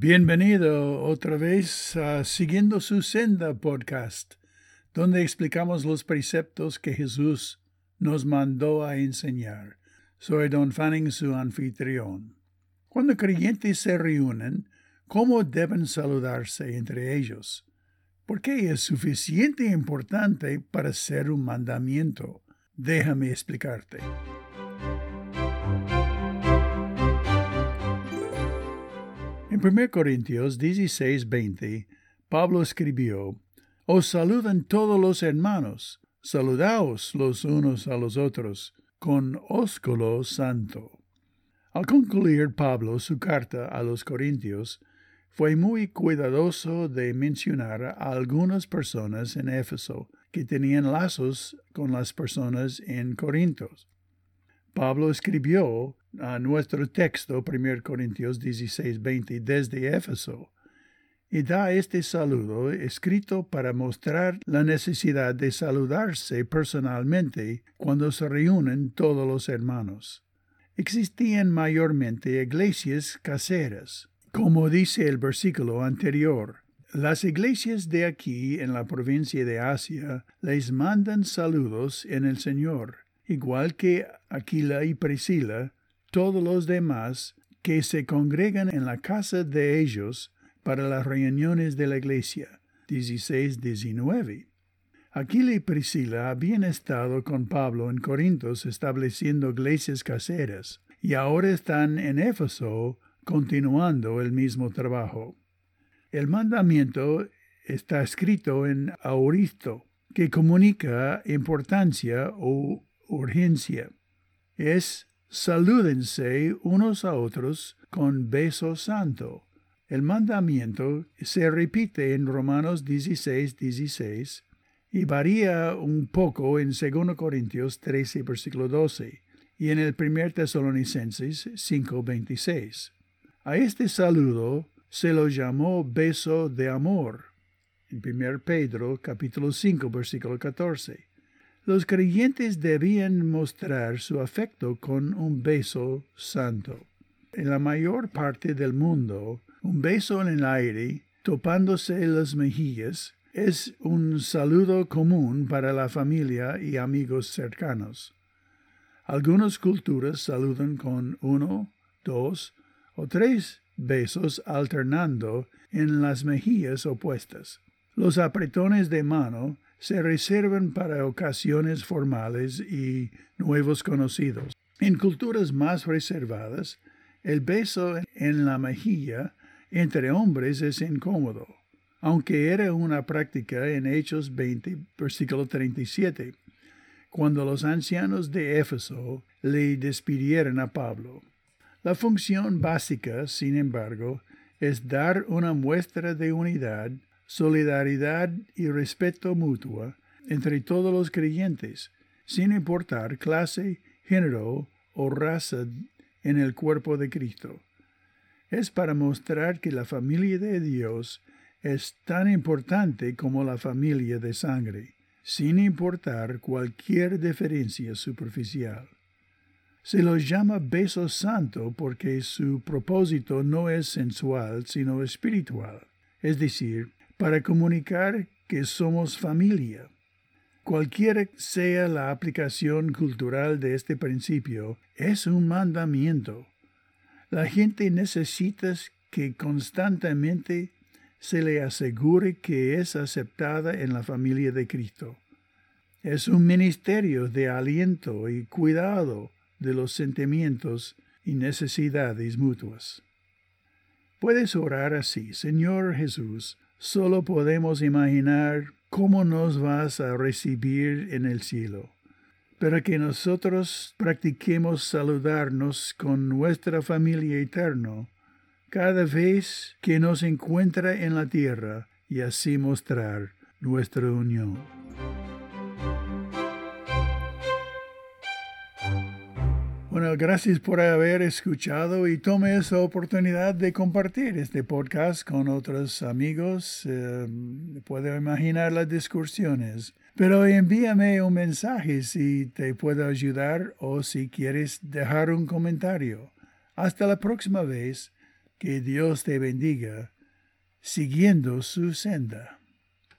Bienvenido otra vez a Siguiendo su Senda podcast, donde explicamos los preceptos que Jesús nos mandó a enseñar. Soy Don Fanning, su anfitrión. Cuando creyentes se reúnen, ¿cómo deben saludarse entre ellos? ¿Por qué es suficiente importante para ser un mandamiento? Déjame explicarte. En 1 Corintios 16, 20, Pablo escribió, Os saludan todos los hermanos, saludaos los unos a los otros, con ósculo santo. Al concluir Pablo su carta a los Corintios, fue muy cuidadoso de mencionar a algunas personas en Éfeso que tenían lazos con las personas en Corintios. Pablo escribió a nuestro texto, 1 Corintios 16, 20, desde Éfeso, y da este saludo escrito para mostrar la necesidad de saludarse personalmente cuando se reúnen todos los hermanos. Existían mayormente iglesias caseras, como dice el versículo anterior. Las iglesias de aquí en la provincia de Asia les mandan saludos en el Señor igual que Aquila y Priscila, todos los demás que se congregan en la casa de ellos para las reuniones de la iglesia. 16-19. Aquila y Priscila habían estado con Pablo en Corintos estableciendo iglesias caseras y ahora están en Éfeso continuando el mismo trabajo. El mandamiento está escrito en auristo, que comunica importancia o urgencia. Es salúdense unos a otros con beso santo. El mandamiento se repite en Romanos 16, 16 y varía un poco en 2 Corintios 13, versículo 12 y en el 1 Tesalonicenses 5, 26. A este saludo se lo llamó beso de amor en 1 Pedro capítulo 5, versículo 14. Los creyentes debían mostrar su afecto con un beso santo. En la mayor parte del mundo, un beso en el aire, topándose las mejillas, es un saludo común para la familia y amigos cercanos. Algunas culturas saludan con uno, dos o tres besos alternando en las mejillas opuestas. Los apretones de mano se reservan para ocasiones formales y nuevos conocidos. En culturas más reservadas, el beso en la mejilla entre hombres es incómodo, aunque era una práctica en Hechos 20, versículo 37, cuando los ancianos de Éfeso le despidieron a Pablo. La función básica, sin embargo, es dar una muestra de unidad solidaridad y respeto mutuo entre todos los creyentes, sin importar clase, género o raza en el cuerpo de Cristo. Es para mostrar que la familia de Dios es tan importante como la familia de sangre, sin importar cualquier diferencia superficial. Se lo llama beso santo porque su propósito no es sensual, sino espiritual, es decir, para comunicar que somos familia. Cualquiera sea la aplicación cultural de este principio, es un mandamiento. La gente necesita que constantemente se le asegure que es aceptada en la familia de Cristo. Es un ministerio de aliento y cuidado de los sentimientos y necesidades mutuas. Puedes orar así, Señor Jesús, Solo podemos imaginar cómo nos vas a recibir en el cielo. Para que nosotros practiquemos saludarnos con nuestra familia eterna cada vez que nos encuentra en la tierra y así mostrar nuestra unión. Gracias por haber escuchado y tome esa oportunidad de compartir este podcast con otros amigos. Eh, puedo imaginar las discusiones. Pero envíame un mensaje si te puedo ayudar o si quieres dejar un comentario. Hasta la próxima vez. Que Dios te bendiga, siguiendo su senda.